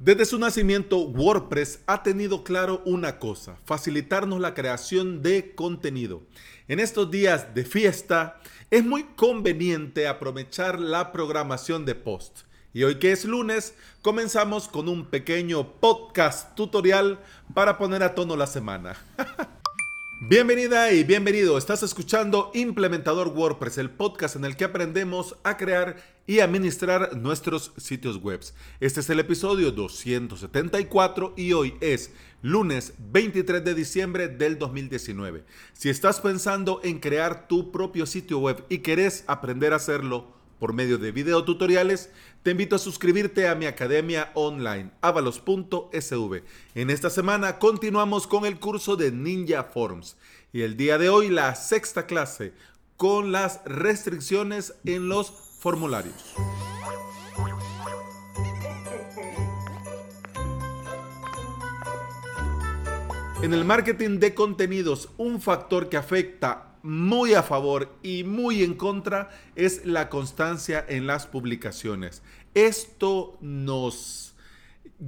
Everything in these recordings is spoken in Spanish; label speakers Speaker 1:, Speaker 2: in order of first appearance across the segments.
Speaker 1: Desde su nacimiento, WordPress ha tenido claro una cosa, facilitarnos la creación de contenido. En estos días de fiesta, es muy conveniente aprovechar la programación de post. Y hoy que es lunes, comenzamos con un pequeño podcast tutorial para poner a tono la semana. Bienvenida y bienvenido. Estás escuchando Implementador WordPress, el podcast en el que aprendemos a crear y administrar nuestros sitios web. Este es el episodio 274 y hoy es lunes 23 de diciembre del 2019. Si estás pensando en crear tu propio sitio web y querés aprender a hacerlo, por medio de videotutoriales, te invito a suscribirte a mi academia online, avalos.sv. En esta semana continuamos con el curso de Ninja Forms y el día de hoy la sexta clase con las restricciones en los formularios. En el marketing de contenidos, un factor que afecta muy a favor y muy en contra es la constancia en las publicaciones. Esto nos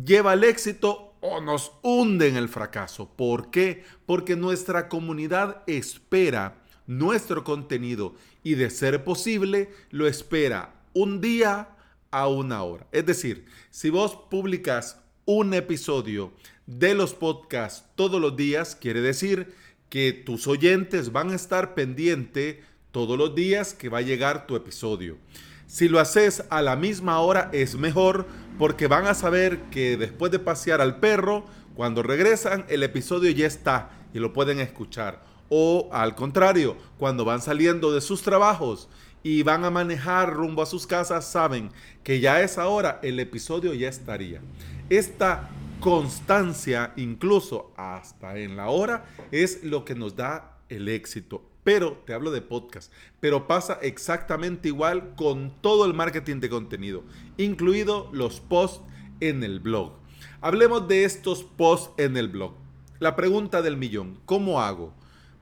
Speaker 1: lleva al éxito o nos hunde en el fracaso. ¿Por qué? Porque nuestra comunidad espera nuestro contenido y de ser posible lo espera un día a una hora. Es decir, si vos publicas un episodio de los podcasts todos los días, quiere decir que tus oyentes van a estar pendiente todos los días que va a llegar tu episodio. Si lo haces a la misma hora es mejor porque van a saber que después de pasear al perro, cuando regresan el episodio ya está y lo pueden escuchar. O al contrario, cuando van saliendo de sus trabajos y van a manejar rumbo a sus casas, saben que ya a esa hora el episodio ya estaría. Esta constancia, incluso hasta en la hora, es lo que nos da el éxito. Pero te hablo de podcast, pero pasa exactamente igual con todo el marketing de contenido, incluido los posts en el blog. Hablemos de estos posts en el blog. La pregunta del millón, ¿cómo hago?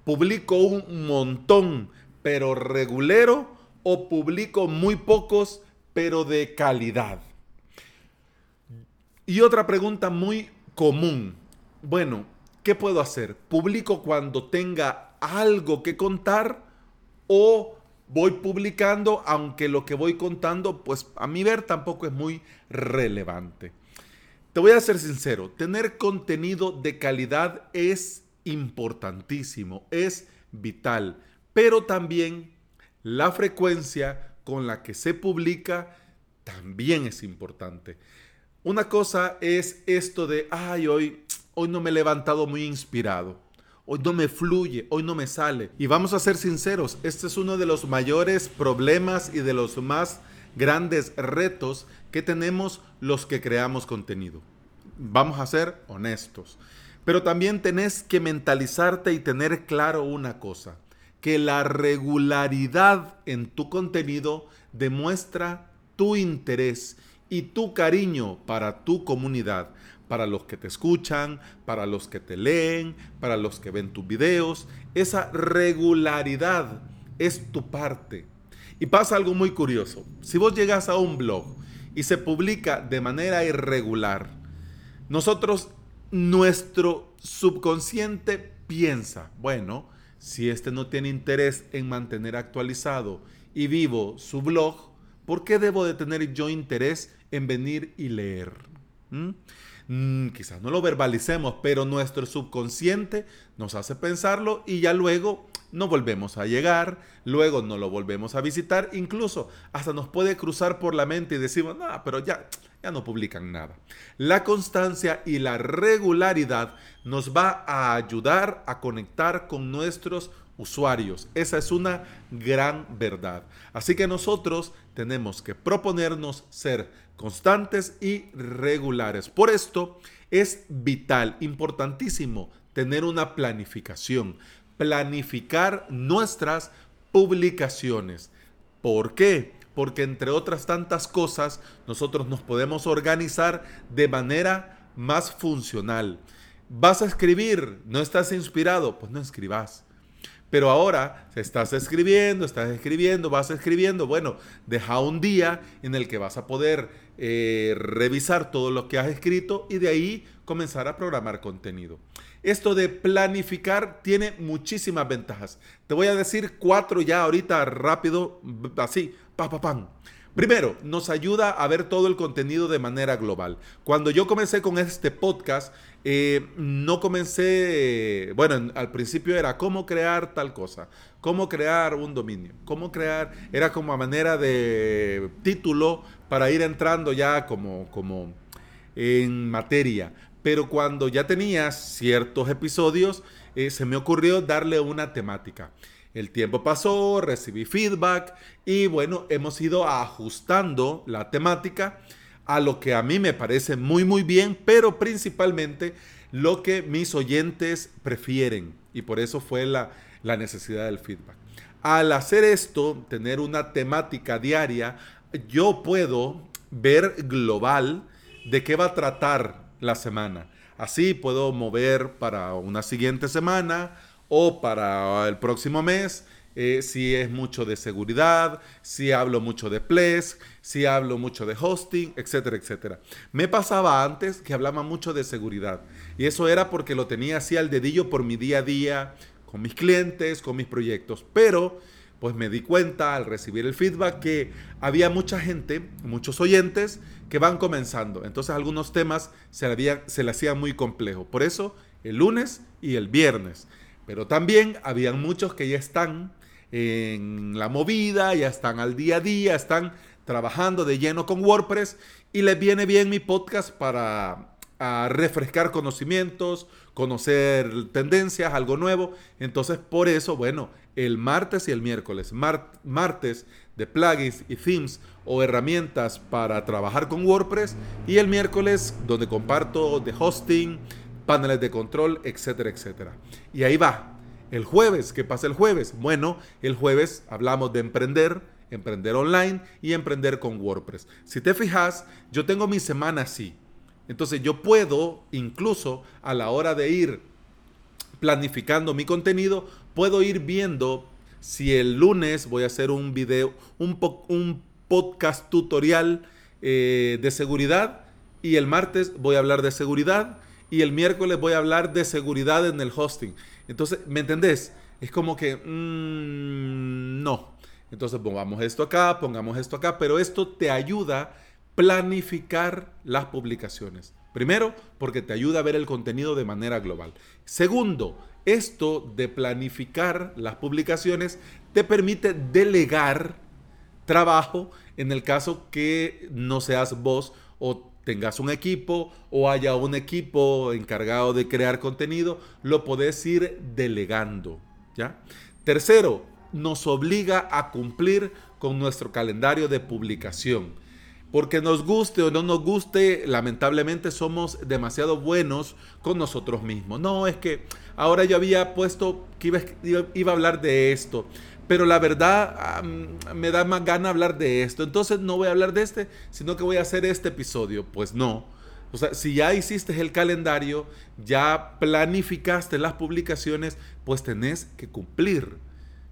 Speaker 1: ¿Publico un montón, pero regulero o publico muy pocos, pero de calidad? Y otra pregunta muy común. Bueno, ¿qué puedo hacer? ¿Publico cuando tenga algo que contar o voy publicando aunque lo que voy contando, pues a mi ver tampoco es muy relevante? Te voy a ser sincero, tener contenido de calidad es importantísimo, es vital, pero también la frecuencia con la que se publica también es importante. Una cosa es esto de, ay, hoy, hoy no me he levantado muy inspirado. Hoy no me fluye, hoy no me sale. Y vamos a ser sinceros, este es uno de los mayores problemas y de los más grandes retos que tenemos los que creamos contenido. Vamos a ser honestos. Pero también tenés que mentalizarte y tener claro una cosa, que la regularidad en tu contenido demuestra tu interés y tu cariño para tu comunidad, para los que te escuchan, para los que te leen, para los que ven tus videos. Esa regularidad es tu parte. Y pasa algo muy curioso. Si vos llegas a un blog y se publica de manera irregular, nosotros, nuestro subconsciente piensa, bueno, si este no tiene interés en mantener actualizado y vivo su blog, ¿Por qué debo de tener yo interés en venir y leer? ¿Mm? Mm, quizás no lo verbalicemos, pero nuestro subconsciente nos hace pensarlo y ya luego no volvemos a llegar, luego no lo volvemos a visitar, incluso hasta nos puede cruzar por la mente y decimos, no, pero ya, ya no publican nada. La constancia y la regularidad nos va a ayudar a conectar con nuestros usuarios. Esa es una gran verdad. Así que nosotros tenemos que proponernos ser constantes y regulares. Por esto es vital, importantísimo, tener una planificación. Planificar nuestras publicaciones. ¿Por qué? Porque entre otras tantas cosas, nosotros nos podemos organizar de manera más funcional. ¿Vas a escribir? ¿No estás inspirado? Pues no escribas Pero ahora estás escribiendo, estás escribiendo, vas escribiendo. Bueno, deja un día en el que vas a poder eh, revisar todo lo que has escrito y de ahí comenzar a programar contenido. Esto de planificar tiene muchísimas ventajas. Te voy a decir cuatro ya ahorita rápido, así, pa, pa, pam. Primero, nos ayuda a ver todo el contenido de manera global. Cuando yo comencé con este podcast, eh, no comencé, bueno, al principio era cómo crear tal cosa, cómo crear un dominio, cómo crear, era como a manera de título para ir entrando ya como, como en materia. Pero cuando ya tenía ciertos episodios, eh, se me ocurrió darle una temática. El tiempo pasó, recibí feedback y bueno, hemos ido ajustando la temática a lo que a mí me parece muy muy bien, pero principalmente lo que mis oyentes prefieren. Y por eso fue la, la necesidad del feedback. Al hacer esto, tener una temática diaria, yo puedo ver global de qué va a tratar la semana. Así puedo mover para una siguiente semana o para el próximo mes, eh, si es mucho de seguridad, si hablo mucho de Plesk, si hablo mucho de hosting, etcétera, etcétera. Me pasaba antes que hablaba mucho de seguridad y eso era porque lo tenía así al dedillo por mi día a día, con mis clientes, con mis proyectos, pero pues me di cuenta al recibir el feedback que había mucha gente, muchos oyentes que van comenzando. Entonces algunos temas se, le, se le hacían muy complejo. Por eso el lunes y el viernes. Pero también habían muchos que ya están en la movida, ya están al día a día, están trabajando de lleno con WordPress y les viene bien mi podcast para refrescar conocimientos, conocer tendencias, algo nuevo. Entonces, por eso, bueno, el martes y el miércoles, martes de plugins y themes o herramientas para trabajar con WordPress y el miércoles donde comparto de hosting, paneles de control, etcétera, etcétera. Y ahí va. El jueves, ¿qué pasa el jueves? Bueno, el jueves hablamos de emprender, emprender online y emprender con WordPress. Si te fijas, yo tengo mi semana así. Entonces yo puedo, incluso a la hora de ir planificando mi contenido, puedo ir viendo si el lunes voy a hacer un video, un, podcast tutorial eh, de seguridad y el martes voy a hablar de seguridad y el miércoles voy a hablar de seguridad en el hosting. Entonces, ¿me entendés? Es como que, mm, no. Entonces, pongamos esto acá, pongamos esto acá, pero esto te ayuda a planificar las publicaciones. Primero, porque te ayuda a ver el contenido de manera global. Segundo, esto de planificar las publicaciones te permite delegar trabajo en el caso que no seas vos o tengas un equipo o haya un equipo encargado de crear contenido, lo podés ir delegando, ¿ya? Tercero, nos obliga a cumplir con nuestro calendario de publicación. Porque nos guste o no nos guste, lamentablemente somos demasiado buenos con nosotros mismos. No, es que ahora yo había puesto que iba, a hablar de esto pero la verdad me da más gana hablar de esto. Entonces no voy a hablar de este, sino que voy a hacer este episodio. Pues no. O sea, si ya hiciste el calendario, ya planificaste las publicaciones, pues tenés que cumplir.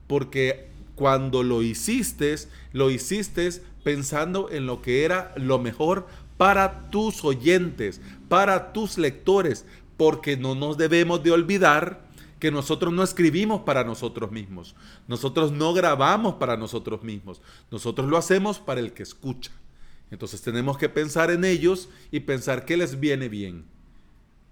Speaker 1: Porque cuando lo hiciste, lo hiciste pensando en lo que era lo mejor para tus oyentes, para tus lectores, porque no nos debemos de olvidar que nosotros no escribimos para nosotros mismos, nosotros no grabamos para nosotros mismos, nosotros lo hacemos para el que escucha. Entonces tenemos que pensar en ellos y pensar qué les viene bien,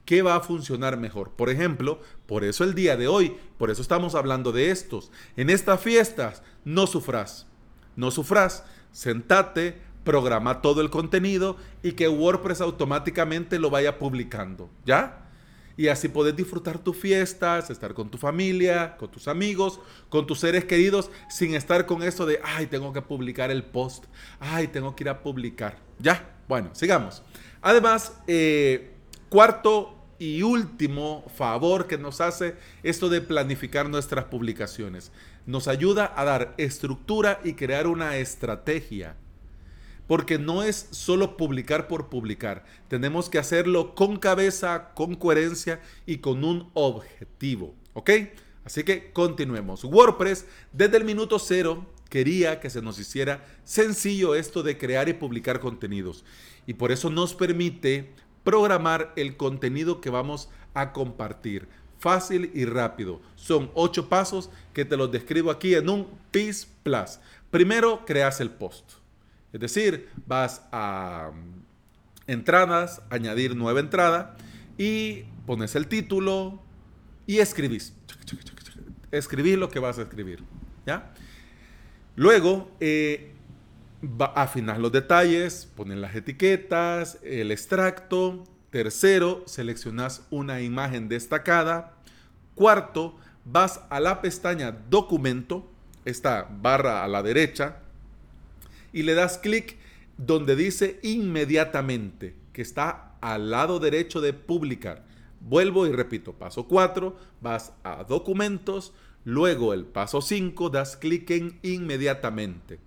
Speaker 1: qué va a funcionar mejor. Por ejemplo, por eso el día de hoy, por eso estamos hablando de estos. En estas fiestas, no sufras, no sufras, sentate, programa todo el contenido y que WordPress automáticamente lo vaya publicando, ¿ya? y así poder disfrutar tus fiestas, estar con tu familia, con tus amigos, con tus seres queridos, sin estar con eso de, ay, tengo que publicar el post, ay, tengo que ir a publicar. Ya, bueno, sigamos. Además, eh, cuarto y último favor que nos hace esto de planificar nuestras publicaciones. Nos ayuda a dar estructura y crear una estrategia porque no es solo publicar por publicar. Tenemos que hacerlo con cabeza, con coherencia y con un objetivo. ¿Ok? Así que continuemos. WordPress desde el minuto cero quería que se nos hiciera sencillo esto de crear y publicar contenidos. Y por eso nos permite programar el contenido que vamos a compartir. Fácil y rápido. Son ocho pasos que te los describo aquí en un PIS Plus. Primero, creas el post. Es decir, vas a mm, entradas, añadir nueva entrada y pones el título y escribís. Escribir lo que vas a escribir. ¿Ya? Luego, eh, afinar los detalles, poner las etiquetas, el extracto. Tercero, seleccionas una imagen destacada. Cuarto, vas a la pestaña Documento, esta barra a la derecha, y le das clic donde dice inmediatamente, que está al lado derecho de publicar. Vuelvo y repito, paso 4, vas a documentos, luego el paso 5, das clic en inmediatamente,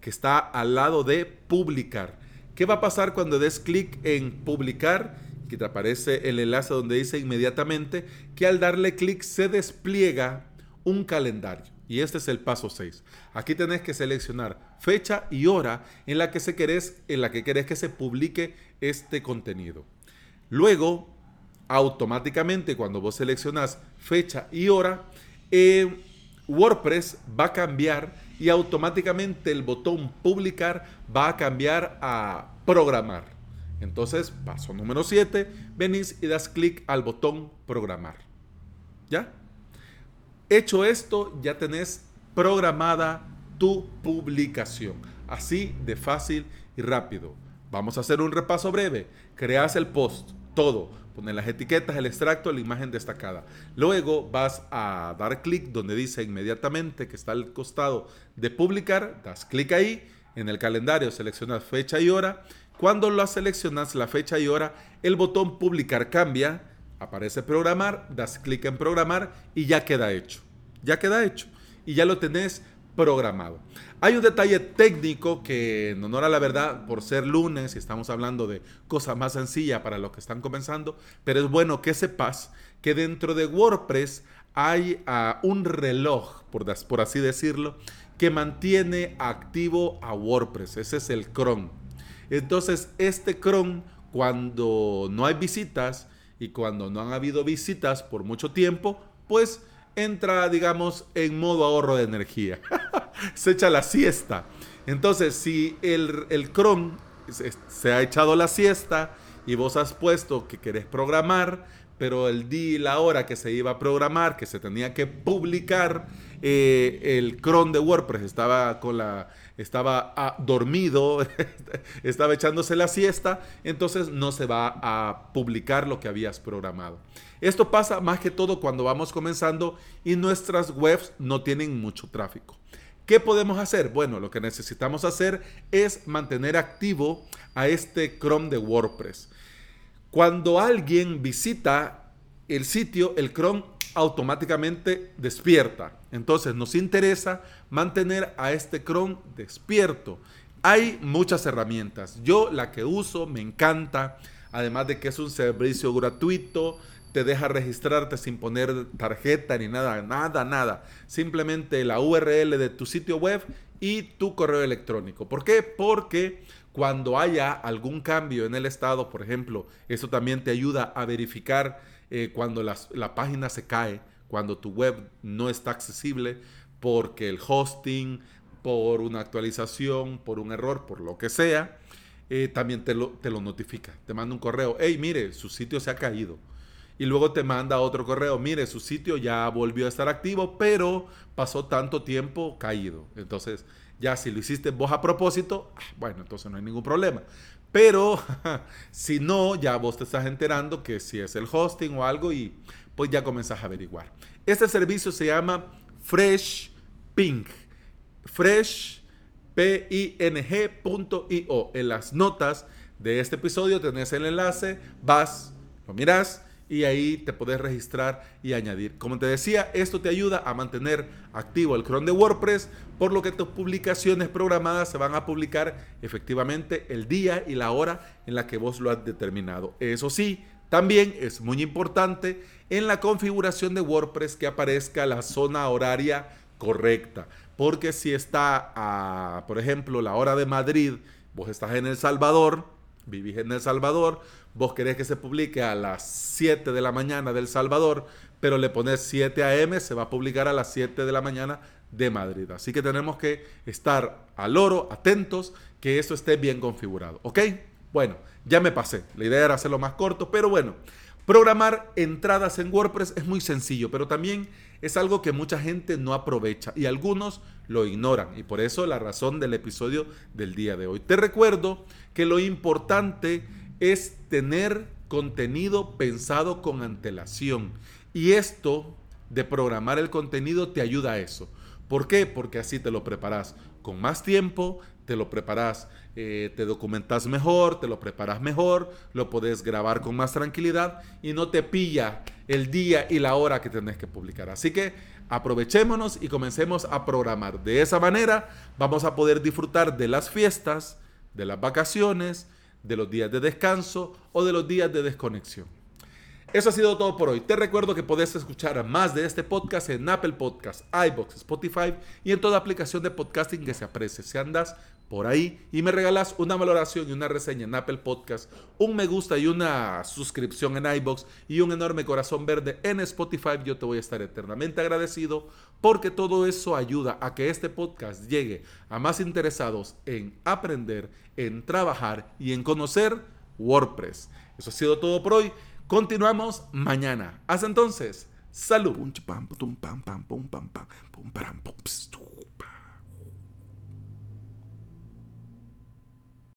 Speaker 1: que está al lado de publicar. ¿Qué va a pasar cuando des clic en publicar? Que te aparece el enlace donde dice inmediatamente que al darle clic se despliega un calendario. Y este es el paso 6. Aquí tenés que seleccionar fecha y hora en la que, se querés, en la que querés que se publique este contenido. Luego automáticamente cuando vos seleccionas fecha y hora, eh, WordPress va a cambiar y automáticamente el botón publicar va a cambiar a programar. Entonces, paso número 7, venís y das clic al botón programar. ¿Ya? Hecho esto, ya tenés programada tu publicación. Así de fácil y rápido. Vamos a hacer un repaso breve. Creas el post, todo poner las etiquetas, el extracto, la imagen destacada. Luego vas a dar clic donde dice inmediatamente que está al costado de publicar, das clic ahí, en el calendario seleccionas fecha y hora. Cuando lo seleccionas la fecha y hora, el botón publicar cambia, aparece programar, das clic en programar y ya queda hecho. Ya queda hecho. Y ya lo tenés programado. Hay un detalle técnico que, en honor a la verdad, por ser lunes y estamos hablando de cosas más sencillas para los que están comenzando, pero es bueno que sepas que dentro de WordPress hay ah, un reloj, por, por así decirlo, que mantiene activo a WordPress. Ese es el cron. Entonces, este cron, cuando no hay visitas y cuando no han habido visitas por mucho tiempo, pues entra, digamos, en modo ahorro de energía. se echa la siesta. Entonces, si el, el Chrome se, ha echado la siesta y vos has puesto que querés programar, pero el día y la hora que se iba a programar, que se tenía que publicar, eh, el cron de WordPress estaba con la estaba ah, dormido, estaba echándose la siesta, entonces no se va a publicar lo que habías programado. Esto pasa más que todo cuando vamos comenzando y nuestras webs no tienen mucho tráfico. ¿Qué podemos hacer? Bueno, lo que necesitamos hacer es mantener activo a este Chrome de WordPress. Cuando alguien visita el sitio, el Chrome automáticamente despierta. Entonces nos interesa mantener a este Chrome despierto. Hay muchas herramientas. Yo la que uso me encanta, además de que es un servicio gratuito, te deja registrarte sin poner tarjeta ni nada, nada, nada. Simplemente la URL de tu sitio web y tu correo electrónico. ¿Por qué? Porque cuando haya algún cambio en el estado, por ejemplo, eso también te ayuda a verificar eh, cuando la página se cae, cuando tu web no está accesible porque el hosting, por una actualización, por un error, por lo que sea, eh, también te lo, te lo notifica. Te manda un correo, hey, mire, su sitio se ha caído. Y luego te manda otro correo, mire, su sitio ya volvió a estar activo, pero pasó tanto tiempo caído. Entonces, ya si lo hiciste vos a propósito, ah, bueno, entonces no hay ningún problema. Pero si no, ya vos te estás enterando que si es el hosting o algo y pues ya comenzás a averiguar. Este servicio se llama Fresh Ping. Fresh P-I-N-G.io. En las notas de este episodio tenés el enlace, vas, lo miras y ahí te puedes registrar y añadir. Como te decía, esto te ayuda a mantener activo el cron de WordPress, por lo que tus publicaciones programadas se van a publicar efectivamente el día y la hora en la que vos lo has determinado. Eso sí, También es muy importante en la configuración de WordPress que aparezca la zona horaria correcta. Porque si está, a, por ejemplo, la hora de Madrid, vos estás en El Salvador, vivís en El Salvador, vos querés que se publique a las 7 de la mañana del Salvador, pero le pones 7 a.m., se va a publicar a las 7 de la mañana de Madrid. Así que tenemos que estar al oro, atentos, que eso esté bien configurado. ¿Ok? Bueno, ya me pasé. La idea era hacerlo más corto, pero bueno. Programar entradas en WordPress es muy sencillo, pero también es algo que mucha gente no aprovecha y algunos lo ignoran. Y por eso la razón del episodio del día de hoy. Te recuerdo que lo importante es tener contenido pensado con antelación. Y esto de programar el contenido te ayuda a eso. ¿Por qué? Porque así te lo preparas con más tiempo, te lo preparas, eh, te documentas mejor, te lo preparas mejor, lo puedes grabar con más tranquilidad y no te pilla el día y la hora que tenés que publicar. Así que aprovechémonos y comencemos a programar. De esa manera vamos a poder disfrutar de las fiestas, de las vacaciones, de los días de descanso o de los días de desconexión. Eso ha sido todo por hoy. Te recuerdo que podés escuchar más de este podcast en Apple Podcasts, iBox, Spotify y en toda aplicación de podcasting que se aprecie. Si andas por ahí y me regalas una valoración y una reseña en Apple Podcast, un me gusta y una suscripción en iBox y un enorme corazón verde en Spotify, yo te voy a estar eternamente agradecido porque todo eso ayuda a que este podcast llegue a más interesados en aprender, en trabajar y en conocer WordPress. Eso ha sido todo por hoy. Continuamos mañana. Hasta entonces, salud.